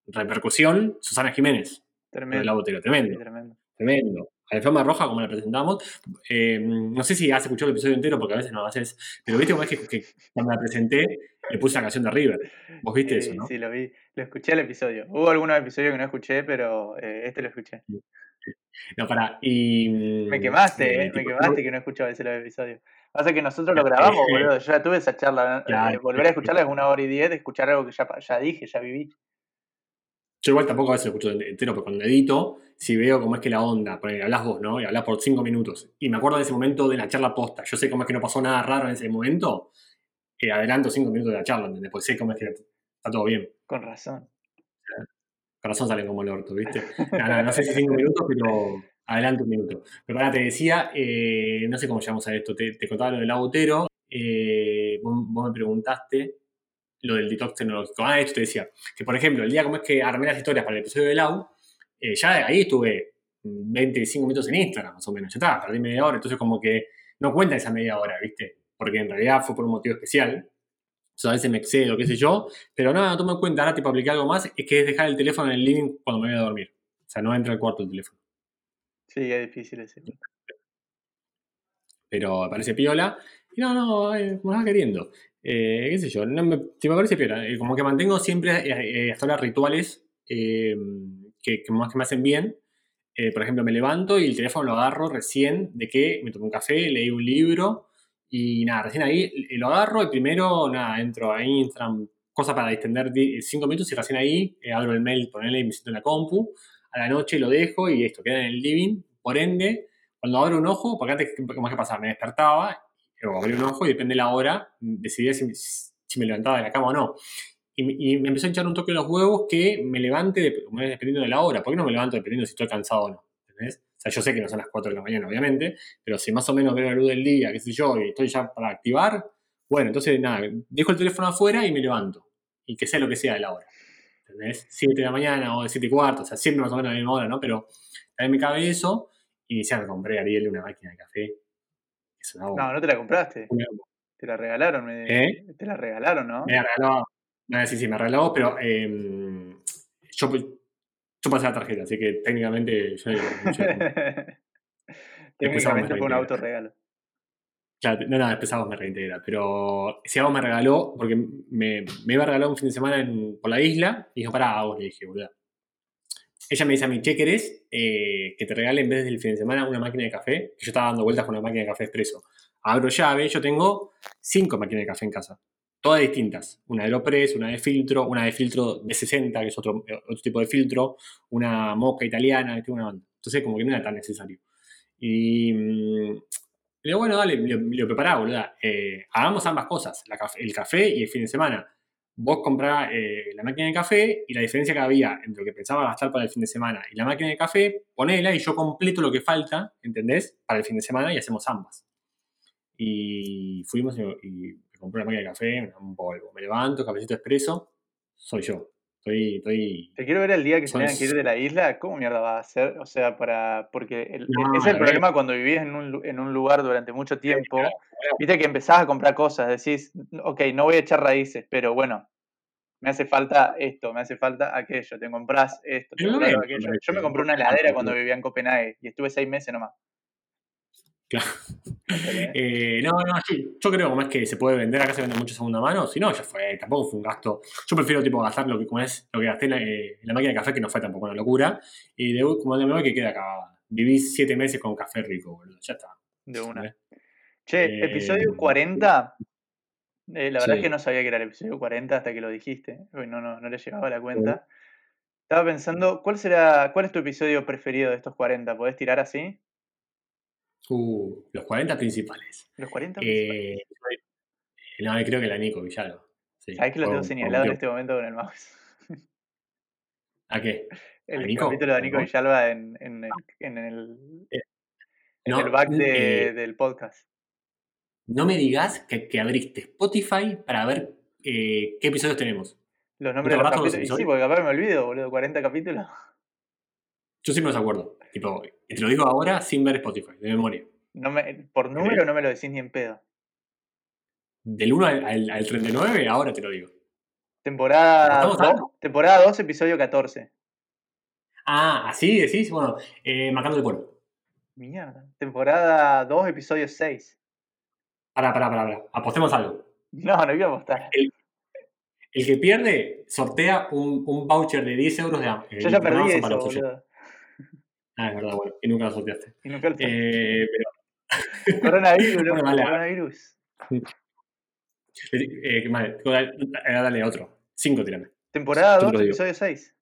repercusión, Susana Jiménez, Tremendo. Lau Botero, tremendo. tremendo. Tremendo. La forma roja, como la presentamos. eh, no sé si has escuchado el episodio entero, porque a veces no lo haces. Pero viste cómo es que, que cuando la presenté, le puse la canción de River. Vos viste eso, ¿no? Sí, lo vi. Lo escuché el episodio. Hubo algunos episodios que no escuché, pero eh, este lo escuché. No, pará. Y. Me quemaste, eh, eh, me quemaste que no escuchaba ese los episodios. Pasa que nosotros lo grabamos, boludo. Yo ya tuve esa charla. Claro. volver a escucharla es una hora y diez de escuchar algo que ya, ya dije, ya viví. Yo igual tampoco a veces lo escucho entero, pero cuando edito, si veo cómo es que la onda, hablas vos, ¿no? Y hablas por cinco minutos. Y me acuerdo de ese momento de la charla posta. Yo sé cómo es que no pasó nada raro en ese momento. eh, adelanto cinco minutos de la charla, ¿entendés? Sé cómo es que está todo bien. Con razón. Corazón salen como el orto, ¿viste? No, no, no sé si cinco minutos, pero Adelante un minuto. Pero para, te decía, eh, no sé cómo llamamos a esto, te, te contaba lo del autero, eh, vos, vos me preguntaste lo del detox tecnológico. Ah, esto te decía, que por ejemplo, el día como es que armé las historias para el episodio del AU, eh, ya ahí estuve 25 minutos en Instagram, más o menos, ya está, perdí media hora, entonces como que no cuenta esa media hora, ¿viste? Porque en realidad fue por un motivo especial, o sea, a veces me excedo, qué sé yo, pero no, no tomo en cuenta, ahora tipo apliqué algo más, es que es dejar el teléfono en el living cuando me voy a dormir, o sea, no entra al cuarto el teléfono. Sí, es difícil ese. pero me parece piola. Y no, no, eh, me va queriendo. Eh, qué sé yo, no me, sí me parece piola. Eh, como que mantengo siempre eh, hasta ahora rituales que, que más que me hacen bien. Eh, por ejemplo, me levanto y el teléfono lo agarro recién de que me tomé un café, leí un libro y nada, recién ahí eh, lo agarro y primero, nada, entro a Instagram, cosa para distender 5 minutos y recién ahí eh, abro el mail, ponerle y me siento en la compu. A la noche lo dejo y esto queda en el living. Por ende, cuando abro un ojo, porque antes, ¿cómo es que pasaba? Me despertaba, o abrí un ojo y depende de la hora, decidía si, si me levantaba de la cama o no. Y, me- y me empezó a echar un toque en los huevos que me levante de- dependiendo de la hora. ¿Por qué no me levanto dependiendo si estoy cansado o no? ¿Entendés? O sea, yo sé que no son las 4 de la mañana, obviamente, pero si más o menos veo la luz del día, qué sé yo, y estoy ya para activar, bueno, entonces nada, dejo el teléfono afuera y me levanto. Y que sea lo que sea de la hora. ¿Entendés? 7 de la mañana o 7 y cuarto, o sea, siempre más o menos a la misma hora, ¿no? Pero también me cabe eso. Y ya me compré a Ariel una máquina de café. Es una. No, no te la compraste. Te la regalaron. Me, ¿Eh? Te la regalaron, ¿no? Me regaló. No, sí, sí, me regaló, pero eh, yo, yo pasé la tarjeta, así que técnicamente yo, yo- Técnicamente me fue un autorregalo. Claro, no, no, después me reintegra. Pero si a vos me regaló, porque me, me iba a regalar un fin de semana en- por la isla, y dijo, pará, a vos le dije, boludo. Ella me dice a mí, che, ¿querés eh, que te regale en vez del fin de semana una máquina de café? Que yo estaba dando vueltas con una máquina de café expreso. Abro llave, yo tengo cinco máquinas de café en casa. Todas distintas. Una de Aeropress, una de filtro, una de filtro de 60, que es otro, otro tipo de filtro, una moca italiana, una banda. Entonces como que no era tan necesario. Y mm, le digo, bueno, dale, lo, lo prepará. Eh, hagamos ambas cosas, la el café y el fin de semana. Vos comprá eh, la máquina de café y la diferencia que había entre lo que pensaba gastar para el fin de semana y la máquina de café, ponela y yo completo lo que falta, ¿entendés? Para el fin de semana y hacemos ambas. Y fuimos y, y compré una máquina de café, un polvo. Me levanto, cafecito expreso, soy yo. Estoy, estoy Te quiero ver el día que se tengan que ir de la isla. ¿Cómo mierda va a ser? O sea, para. Porque el- No, ese es el problema cuando vivís en un, en un lugar durante mucho tiempo. claro, Viste que empezás a comprar cosas. Decís, ok, no voy a echar raíces, pero bueno, me hace falta esto, me hace falta aquello. Te compras esto, te compras aquello. Yo me compré una heladera cuando vivía en Copenhague y estuve seis meses nomás. Claro. Eh, no, no, sí, yo creo más que se puede vender, acá se vende mucho segunda mano, si no, ya fue, tampoco fue un gasto. Yo prefiero tipo gastar lo que como es lo que gasté en la, eh, en la máquina de café, que no fue tampoco una locura. Y de como de nuevo que queda acá. Viví siete meses con café rico, boludo. Ya está. De una. Che, Eh, episodio 40. eh, la verdad es que no sabía que era el episodio 40 hasta que lo dijiste. Uy, no, no, no le llevaba la cuenta. Estaba pensando, ¿cuál será, cuál es tu episodio preferido de estos 40? ¿Podés tirar así? Uh, los 40 principales. ¿Los 40? Eh, no, creo que la Nico Villalba. Sí, Sabés que lo tengo señalado en este momento con el mouse. ¿A qué? El Nico? capítulo de Nico. Villalba en, en el, en el, Eh, en no, el back de- eh, del podcast. No me digas que, que abriste Spotify para ver eh, qué episodios tenemos. Los nombres de los capítulos. Sí, porque capaz me olvido, boludo. 40 capítulos. Yo me los acuerdo. Tipo, te lo digo ahora sin ver Spotify, de memoria. No me, por número no me lo decís ni en pedo. Del 1 al, al- al 39, ahora te lo digo. Temporada Estamos 2, hablando. temporada 2, episodio 14. Ah, así decís, bueno, eh, marcando el pueblo. Mierda. Temporada 2, episodio 6. Pará, pará, pará, pará. Apostemos algo. No, no quiero apostar. El que pierde sortea un, un voucher de 10 euros de Am- Yo ya perdí Amazon eso, boludo. Ah, es verdad, bueno, y nunca lo sorteaste. Y nunca lo Eh, pero, Coronavirus, Bueno, ver. coronavirus. eh, vale, dale, dale otro. 5 tirame. Temporada Yo 2, te lo digo. episodio 6.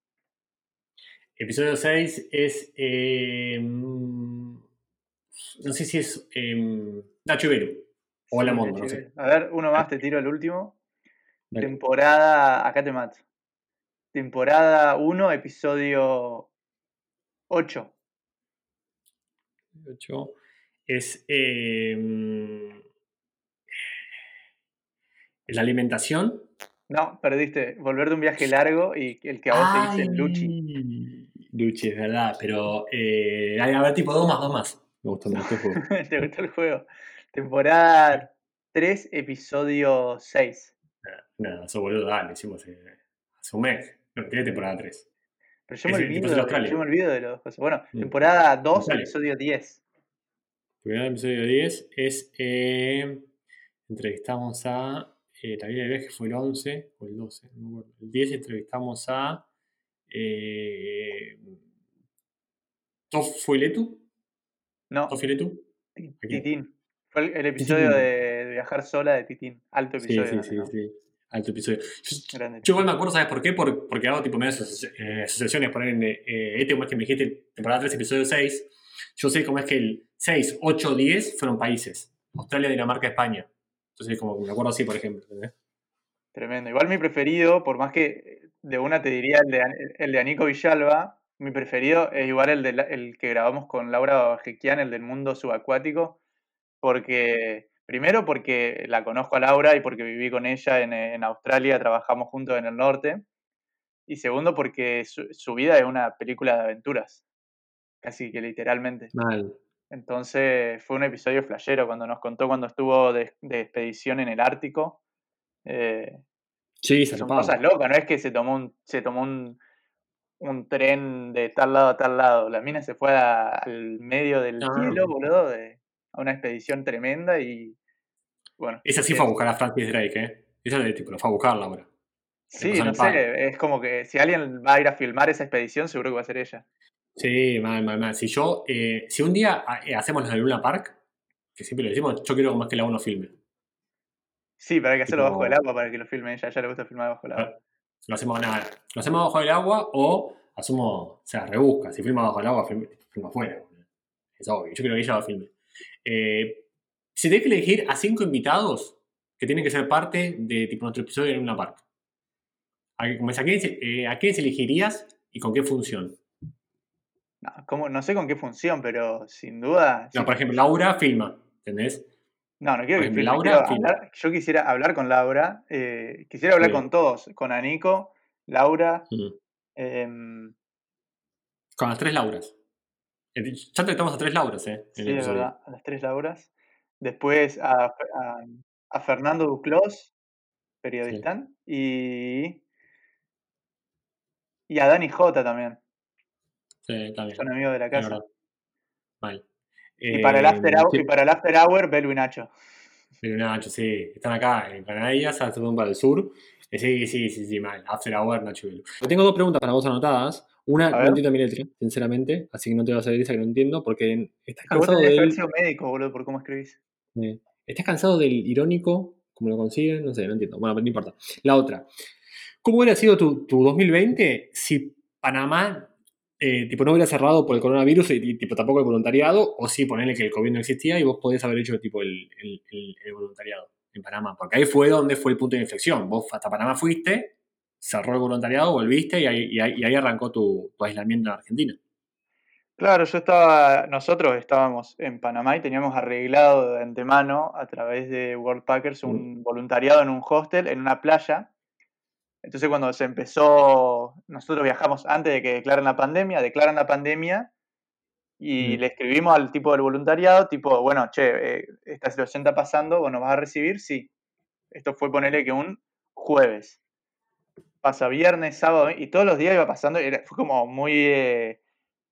Episodio 6 es. eh, mm, no sé si es. eh, Nacho Iberu. O La Mondo, no sé. A ver, uno más, te tiro el último. Dale. Temporada. Acá te mato. Temporada 1, episodio 8. 8. Es. eh, ¿es la alimentación. No, perdiste. Volver de un viaje largo y el que a vos te dicen Luchi. Luchi, es verdad, pero. Eh, a ver, tipo dos más, dos más. Me gustó, el juego. ¿Te gustó el juego? Temporada 3, episodio 6. Nada, eso boludo, dale, hicimos eh, hace un mes. No, tiene temporada 3. Pero yo me, olvido, yo me olvido de los cosas. Bueno, Mm. temporada 2, Australia. episodio 10. Primer episodio 10 es. eh, entrevistamos a. eh, la vida de viaje fue el 11 o el 12, no me acuerdo. El 10 entrevistamos a. Eh, Tofuiletu. No, aquí. Titín. Fue el, el episodio Titín. de, de viajar sola de Titín. Alto Sí, episodio. sí, sí, ¿no? sí. Alto episodio. Yo, igual me acuerdo, ¿sabes por qué? Por- porque hago tipo medio asoci- eh, asociaciones, poner en eh, este como es que me dijiste, temporada 3, episodio 6. Yo sé cómo es que el 6, 8, 10 fueron países. Australia, Dinamarca, España. Entonces, como me acuerdo así, por ejemplo. Tremendo. Igual mi preferido, por más que de una te diría el de, el de Anico Villalba, mi preferido es igual el, de la- el que grabamos con Laura Bajequian, el del mundo subacuático, porque, primero porque la conozco a Laura y porque viví con ella en, en Australia, trabajamos juntos en el norte, y segundo porque su, su vida es una película de aventuras, casi que literalmente. Mal. Entonces fue un episodio flashero cuando nos contó cuando estuvo de, de expedición en el Ártico. Eh, Sí, son cosas locas, no es que se tomó un, se tomó un, un tren de tal lado a tal lado. La mina se fue a- al medio del Ah. cielo, boludo, de, a una expedición tremenda y bueno. Esa sí fue a buscar a Francis Drake, ¿eh? Esa de tipo, lo fue a buscarla ahora. Sí, no sé, es como que si alguien va a ir a filmar esa expedición, seguro que va a ser ella. Sí, mal, mal, mal. Si yo, eh, si un día ah, eh, hacemos de Luna Park, que siempre lo decimos, yo quiero más que la uno filme. Sí, pero hay que hacerlo Tipo- bajo el agua para que lo filme ella, a ella le gusta filmar bajo el agua. Lo hacemos nada. Lo hacemos bajo el agua o hacemos, o sea, rebusca. Si filma bajo el agua, filma, filma afuera. Es obvio. Yo quiero que ella lo filme. Eh, si tenés que elegir a cinco invitados que tienen que ser parte de tipo nuestro episodio de Luna Park. ¿A, como es, ¿a, quiénes, eh, ¿A quiénes elegirías y con qué función? No, ¿cómo? no sé con qué función, pero sin duda. No, sí. por ejemplo, Laura filma, ¿entendés? No, no quiero Por que ejemplo, filme, Laura quiero filma. hablar- yo quisiera hablar con Laura, eh, quisiera hablar Sí. con todos, con Anico, Laura, em, Con las tres Lauras. Eh, Ya tratamos a tres Lauras, ¿eh? en el sí, de episodio. verdad, a las tres Lauras. Después a, a- a Fernando Duclos, periodista, y, y a Dani J también, Sí, también. son amigos de la casa. Mal. Y para, el Eh, after hour, sí. y para el after hour, Belu y Nacho. Pero Nacho, sí, están acá en Canadillas, hasta un para el sur. Eh, Sí, sí, sí, sí, mal. After Hour, Nacho y Belu. Tengo dos preguntas para vos anotadas. Una, no entiendo mi letra, sinceramente, así que no te vas a decir esa que no entiendo, porque estás vos cansado del, sido médico, boludo, por cómo escribís. Eh, estás cansado del irónico, como lo consiguen, no sé, no entiendo. Bueno, no importa. La otra, ¿cómo hubiera sido tu, tu 2020 si Panamá eh, tipo, no hubiera cerrado por el coronavirus y, tipo, tampoco el voluntariado? O si ponerle que el COVID no existía y vos podés haber hecho tipo, el, voluntariado en Panamá. Porque ahí fue donde fue el punto de inflexión. Vos hasta Panamá fuiste, cerró el voluntariado, volviste y ahí arrancó tu, tu aislamiento en Argentina. Claro, yo estaba, nosotros estábamos en Panamá y teníamos arreglado de antemano a través de World Packers un voluntariado en un hostel, en una playa. Entonces cuando se empezó, nosotros viajamos antes de que declaren la pandemia, declaran la pandemia y Mm. le escribimos al tipo del voluntariado, tipo, bueno, che, eh, esta situación está pasando, vos nos vas a recibir, sí. Esto fue ponerle que un jueves. Pasa viernes, sábado, y todos los días iba pasando, era, fue como muy... eh,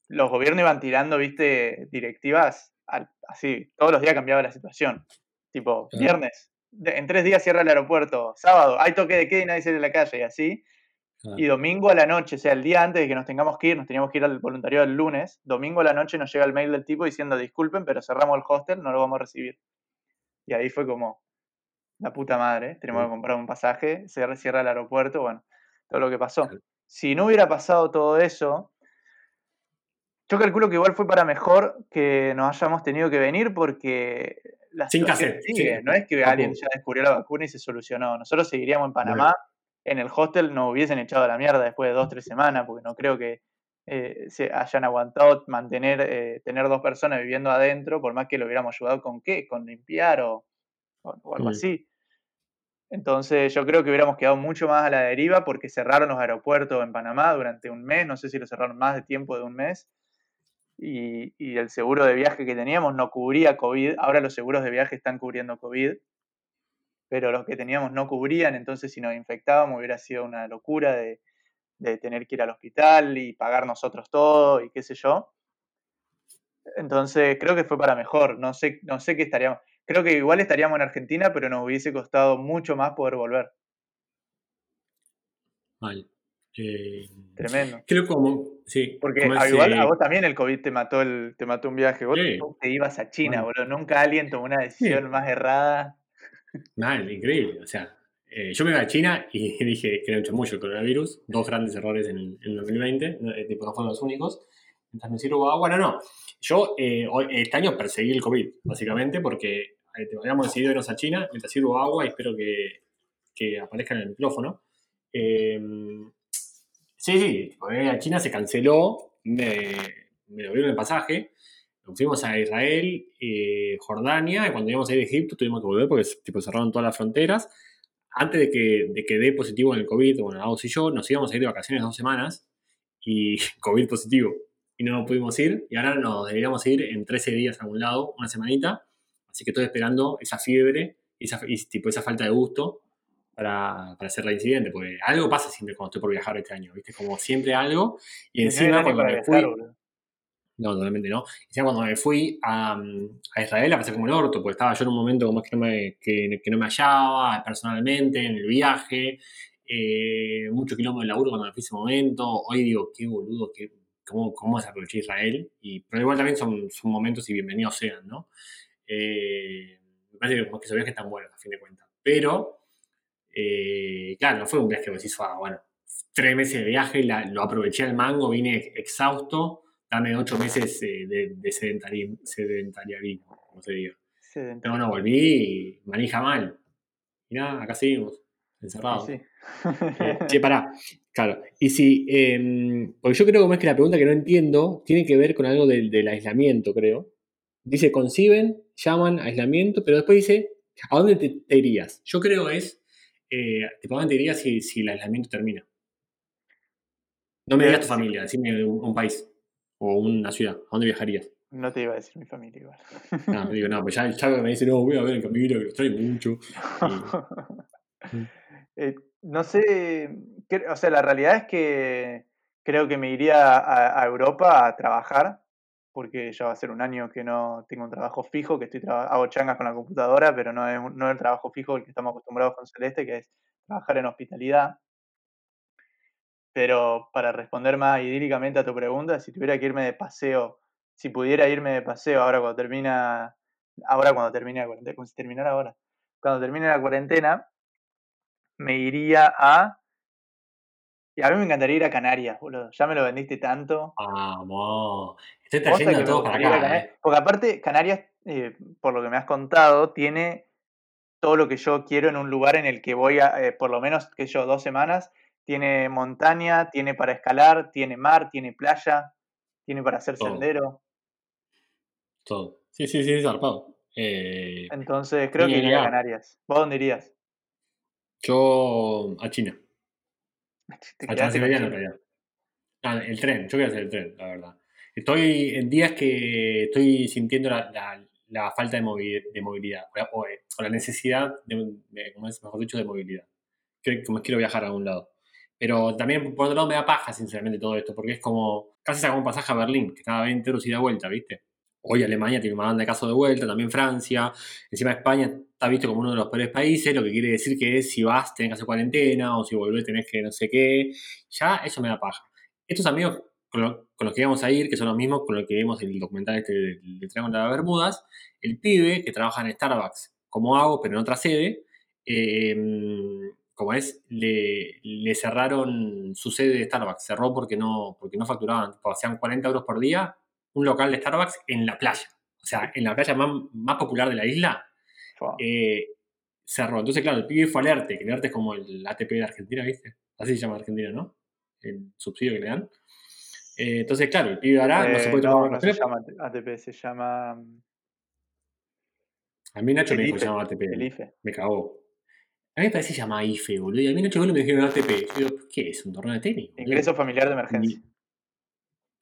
los gobiernos iban tirando, viste, directivas al- así, todos los días cambiaba la situación. Tipo, Claro. viernes, de- en tres días cierra el aeropuerto, sábado, hay toque de queda y nadie sale a la calle, y así. Claro. Y domingo a la noche, o sea, el día antes de que nos tengamos que ir, nos teníamos que ir al voluntariado el lunes, domingo a la noche nos llega el mail del tipo diciendo, disculpen, pero cerramos el hostel, no lo vamos a recibir. Y ahí fue como, la puta madre, tenemos que comprar un pasaje, se cierra el aeropuerto, bueno, todo lo que pasó. Si no hubiera pasado todo eso, yo calculo que igual fue para mejor que nos hayamos tenido que venir porque la Sin cassette, sigue. No es que alguien ya descubrió la vacuna y se solucionó. Nosotros seguiríamos en Panamá. En el hostel nos hubiesen echado a la mierda después de dos, tres semanas, porque no creo que eh, se hayan aguantado mantener, eh, tener dos personas viviendo adentro, por más que lo hubiéramos ayudado con qué, con limpiar o, o- o algo Mm. así. Entonces yo creo que hubiéramos quedado mucho más a la deriva porque cerraron los aeropuertos en Panamá durante un mes, no sé si lo cerraron más de tiempo de un mes, y, y el seguro de viaje que teníamos no cubría COVID, ahora los seguros de viaje están cubriendo COVID, pero los que teníamos no cubrían, entonces si nos infectábamos hubiera sido una locura de, de tener que ir al hospital y pagar nosotros todo y qué sé yo. Entonces creo que fue para mejor, no sé, no sé qué estaríamos, creo que igual estaríamos en Argentina, pero nos hubiese costado mucho más poder volver. Mal. Eh, Tremendo. creo como. Sí. Porque como a, ese- igual a vos también el COVID te mató el, te mató un viaje. Vos Sí. te ibas a China, Bueno. boludo. Nunca alguien tomó una decisión más errada. Mal, increíble. O sea, eh, yo me iba a China y dije que era un chamullo el coronavirus. Dos grandes errores en, en el 2020. No, eh, tipo, no fueron los únicos. Mientras me sirvo agua, no, no. Yo eh, hoy- este año perseguí el COVID, básicamente, porque eh, habíamos decidido irnos a China mientras sirvo agua y espero que, que aparezca en el micrófono. Eh, sí, sí, tipo, me iba a China se canceló, me, me devolvieron el pasaje. Nos fuimos a Israel, eh, Jordania, y cuando íbamos a ir a Egipto tuvimos que volver porque tipo, cerraron todas las fronteras. Antes de que, de dé positivo en el COVID, bueno, Agus y yo, nos íbamos a ir de vacaciones dos semanas y COVID positivo. Y no pudimos ir, y ahora nos deberíamos ir en 13 días a un lado, una semanita. Así que estoy esperando esa fiebre y, tipo, esa falta de gusto para, para hacer reincidente, porque algo pasa siempre cuando estoy por viajar este año, ¿viste? Como siempre algo. Y encima cuando me fui, no, totalmente no. Encima cuando me fui a, a Israel la pasé como el orto, porque estaba yo en un momento como que no me, que, que no me hallaba personalmente en el viaje, eh, mucho quilombo de laburo cuando me fui ese momento. Hoy digo, qué boludo, qué, cómo, cómo desaproveché Israel. Y, pero igual también son, son momentos y bienvenidos sean, ¿no? Eh, me parece que, como que esos viajes están buenos, a fin de cuentas. Pero, eh, claro, no fue un viaje que me hizo, ah, bueno, tres meses de viaje, la- lo aproveché al mango, vine exhausto, dame ocho meses eh, de, de sedentari- sedentariarismo, como se diga. Sedentario. Pero bueno, volví y manija mal. Y nada, acá seguimos, encerrados. Sí. Eh, che, pará. Claro. Y si. eh, porque yo creo es que la pregunta que no entiendo tiene que ver con algo del, del aislamiento, creo. Dice conciben, llaman aislamiento, pero después dice, ¿a dónde te, te irías? Yo creo es. Eh, tipo, ¿A dónde te irías si, si el aislamiento termina? No me digas tu familia, decime un, un país o una ciudad. ¿A dónde viajarías? No te iba a decir mi familia igual. No, me digo, no, pues ya, ya me dice, no, voy a ver en Camilo, que lo trae mucho. Eh, no sé, o sea, la realidad es que creo que me iría a, a Europa a trabajar, porque ya va a ser un año que no tengo un trabajo fijo, que estoy hago changas con la computadora, pero no es, no es el trabajo fijo al que estamos acostumbrados con Celeste, que es trabajar en hospitalidad. Pero para responder más idílicamente a tu pregunta, si tuviera que irme de paseo, si pudiera irme de paseo ahora cuando termina, ahora cuando termine la cuarentena, ahora, cuando termine la cuarentena, me iría a. Y a mí me encantaría ir a Canarias, boludo. Ya me lo vendiste tanto. Vamos. Estoy trayendo todos para acá. Eh. Porque aparte, Canarias, eh, por lo que me has contado, tiene todo lo que yo quiero en un lugar en el que voy a, eh, por lo menos, que yo, dos semanas. Tiene montaña, tiene para escalar, tiene mar, tiene playa, tiene para hacer Todo. sendero. Todo. Sí, sí, sí, zarpado. Entonces, creo que iría a. Canarias. ¿Vos dónde irías? yo a China. Te Transiberiano, China. realidad. Ah, el tren, yo quiero hacer el tren, la verdad. Estoy en días que estoy sintiendo la, la- la falta de, movi- de movilidad, o, o, eh, o la necesidad, de, de- como es mejor dicho, de movilidad. Que, como quiero viajar a algún lado. Pero también, por otro lado, me da paja, sinceramente, todo esto, porque es como, casi saco un pasaje a Berlín, que estaba 20 euros y da vuelta, ¿viste? Hoy Alemania tiene una banda de casos de vuelta, también Francia. Encima España está visto como uno de los peores países, lo que quiere decir que si vas tenés que hacer cuarentena, o si volvés tenés que no sé qué. Ya eso me da paja. Estos amigos con, lo- con los que íbamos a ir, que son los mismos con los que vimos el documental este de, de Triángulo de las Bermudas, el pibe que trabaja en Starbucks, como hago, pero en otra sede, eh, como es, le, le cerraron su sede de Starbucks, cerró porque no, porque no facturaban, tipo, hacían 40 euros por día, un local de Starbucks en la playa, o sea, en la playa más, más popular de la isla, Fua. eh, cerró. Entonces, claro, el pibe fue al ERTE, que el ERTE es como el ATP de Argentina, ¿viste? Así se llama Argentina, ¿no? El subsidio que le dan. Eh, entonces, claro, el pibe ahora no se Eh, puede tomar no, no se llama ATP, se llama A mí Nacho me dijo que se IFE. llamaba ATP. el IFE. Me cagó. A mí me parece que se llama IFE, boludo. Y a mí Nacho me dijeron ATP. Yo digo, ¿qué es? ¿Un torneo de tenis? Ingreso familiar de emergencia.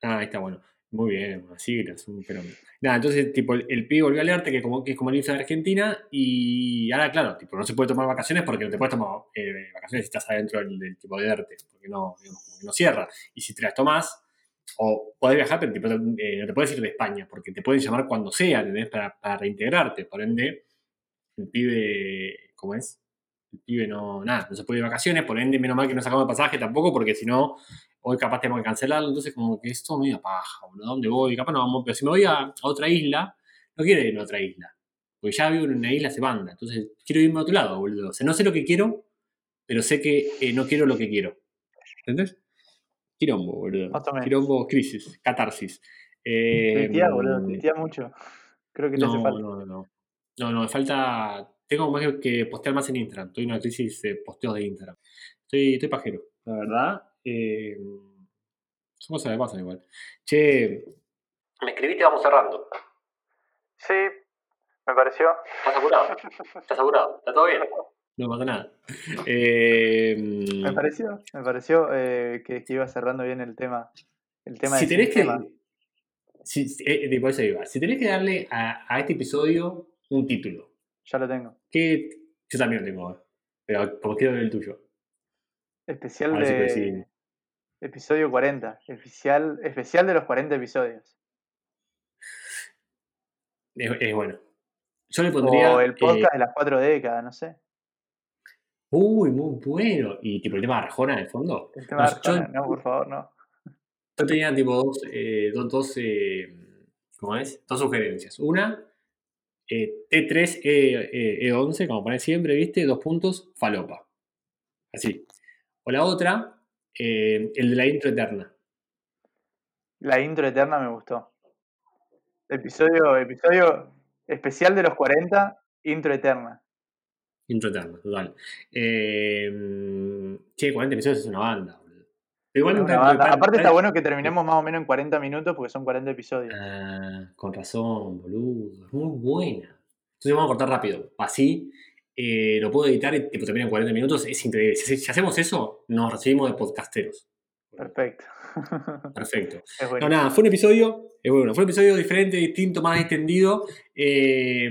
Ah, ahí está bueno. Muy bien, así es un fenómeno. Nada, entonces, tipo, el, el pibe volvió a leerte que, como, que es como el de Argentina, y ahora, claro, tipo, no se puede tomar vacaciones porque no te puedes tomar eh, vacaciones si estás adentro del, tipo de ERTE, porque no, digamos, no cierra. Y si te las tomás, o podés viajar, pero tipo, eh, no te puedes ir de España, porque te pueden llamar cuando sea, ¿entendés? Para, para reintegrarte. Por ende, el pibe, ¿cómo es? El pibe no, nada, no se puede ir de vacaciones, por ende, menos mal que no sacamos pasaje tampoco, porque si no, hoy capaz tenemos que cancelarlo, entonces como que esto medio paja, boludo, ¿a dónde voy? Capaz no vamos, pero si me voy a, a otra isla, no quiero ir a otra isla, porque ya vivo en una isla hace banda, entonces quiero irme a otro lado, boludo. O sea, no sé lo que quiero, pero sé que eh, no quiero lo que quiero. ¿Entendés? Quilombo, boludo. Más o menos. Quilombo, crisis, catarsis. Eh, Tuitea, boludo, tuitea mucho. Creo que te hace no, falta. no, no. No, no, me falta. Tengo más que- postear más en Instagram. Estoy en una crisis de posteo de Instagram. Estoy, estoy pajero, la verdad. Eh, son cosas que pasan igual. Che, me escribiste, vamos cerrando. Sí, me pareció. ¿Estás apurado? ¿Estás apurado? ¿Está todo bien? No pasa nada. Eh, Me pareció, me pareció eh, que, que iba cerrando bien el tema. El tema si tenés que. sistema. Si, si- eh, por eso iba. Si tenés que darle a, a este episodio un título, Ya lo tengo. que yo también lo tengo, pero como quiero ver el tuyo. Especial si de. Episodio 40. Especial, especial de los 40 episodios. Es, bueno. Yo le pondría. O el eh, podcast de las cuatro décadas, no sé. uy, muy bueno. Y tipo el tema de Arjona de fondo. El tema de No, yo- Arjona, no, por favor, no. Yo tenía tipo dos, eh, dos, dos, eh, ¿cómo es? Dos sugerencias. Una, eh, T3 E, 11 como pone siempre, ¿viste? Dos puntos, falopa. Así. O la otra, eh, el de la intro eterna. La intro eterna me gustó. Episodio, episodio especial de los 40, intro eterna. Intro eterna, total. Eh, che, 40 episodios es una banda, igual Aparte está bueno que terminemos más o menos en 40 minutos porque son 40 episodios. Ah, con razón, boludo. Es muy buena. Entonces vamos a cortar rápido. Así eh, lo puedo editar y tipo, termina en 40 minutos. Es increíble. Si, si hacemos eso, nos recibimos de podcasteros. Perfecto. Perfecto. es No, nada, fue un episodio. eh, bueno, fue un episodio diferente, distinto, más extendido. Eh,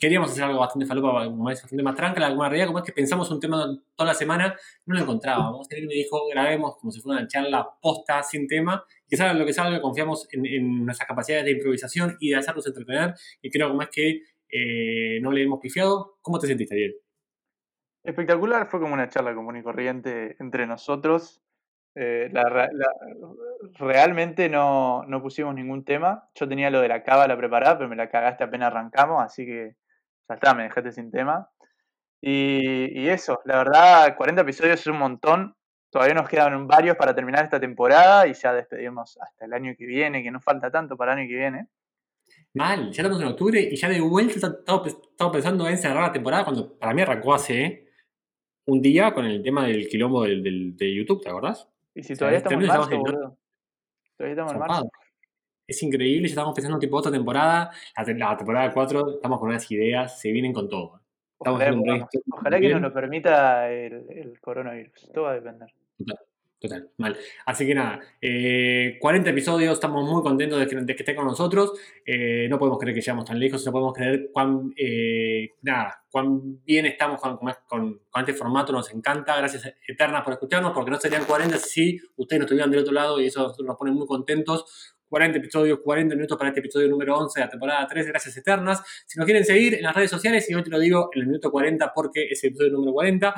queríamos hacer algo bastante falopa, bastante más tranca. La la realidad, como es que pensamos un tema toda la semana, no lo encontrábamos. Él me dijo, grabemos como si fuera una charla posta, sin tema. Que salga lo que salga, confiamos en, en nuestras capacidades de improvisación y de hacernos entretener. Y creo como es que eh, no le hemos pifiado. ¿Cómo te sentiste, Ariel? Espectacular, fue como una charla común y corriente entre nosotros. Eh, realmente no, no pusimos ningún tema. Yo tenía lo de la cábala preparada, pero me la cagaste apenas arrancamos, así que ya está, me dejaste sin tema. Y, y eso, la verdad, 40 episodios es un montón. Todavía nos quedan varios para terminar esta temporada y ya despedimos hasta el año que viene, que no falta tanto para el año que viene. Mal, ya estamos en octubre y ya de vuelta estamos estamos pensando en cerrar la temporada cuando para mí arrancó hace un día con el tema del quilombo del, del- de YouTube, ¿te acordás? Y si O sea, todavía este estamos en marzo, estamos en-. Todavía estamos en marzo. Zarpado. Es increíble, ya estamos pensando tipo otra temporada, la, te- la temporada 4, estamos con unas ideas, se vienen con todo. Estamos Ojalá, haciendo un ojalá que nos lo permita el, el coronavirus. Todo va a depender. Total, mal. Así que nada, eh, 40 episodios, estamos muy contentos de que, de esté con nosotros. Eh, no podemos creer que llegamos tan lejos, no podemos creer cuán, eh, nada, cuán bien estamos con, con, con- este formato, nos encanta. Gracias eternas por escucharnos, porque no serían 40 si ustedes no estuvieran del otro lado y eso nos pone muy contentos. 40 episodios, 40 minutos para este episodio número 11 de la temporada 3. Gracias eternas. Si nos quieren seguir en las redes sociales, y hoy te lo digo en el minuto 40 porque es el episodio número 40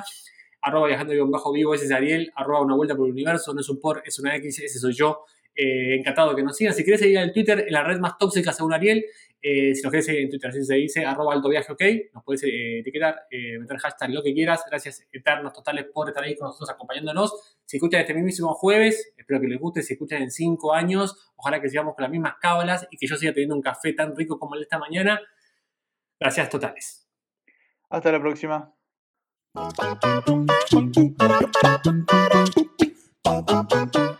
arroba viajando bajo vivo, ese es Ariel, arroba una vuelta por el universo, no es un por, es una X, ese soy yo. Eh, encantado que nos sigan. Si querés seguir en Twitter, en la red más tóxica según Ariel, eh, si nos querés seguir en Twitter, así se dice, arroba alto viaje, nos podés eh, etiquetar, meter hashtag lo que quieras. Gracias eternos totales por estar ahí con nosotros acompañándonos. Si escuchan este mismísimo jueves, espero que les guste. Si escuchan en cinco años, ojalá que sigamos con las mismas cábalas y que yo siga teniendo un café tan rico como el de esta mañana. Gracias totales. Hasta la próxima. Thank you.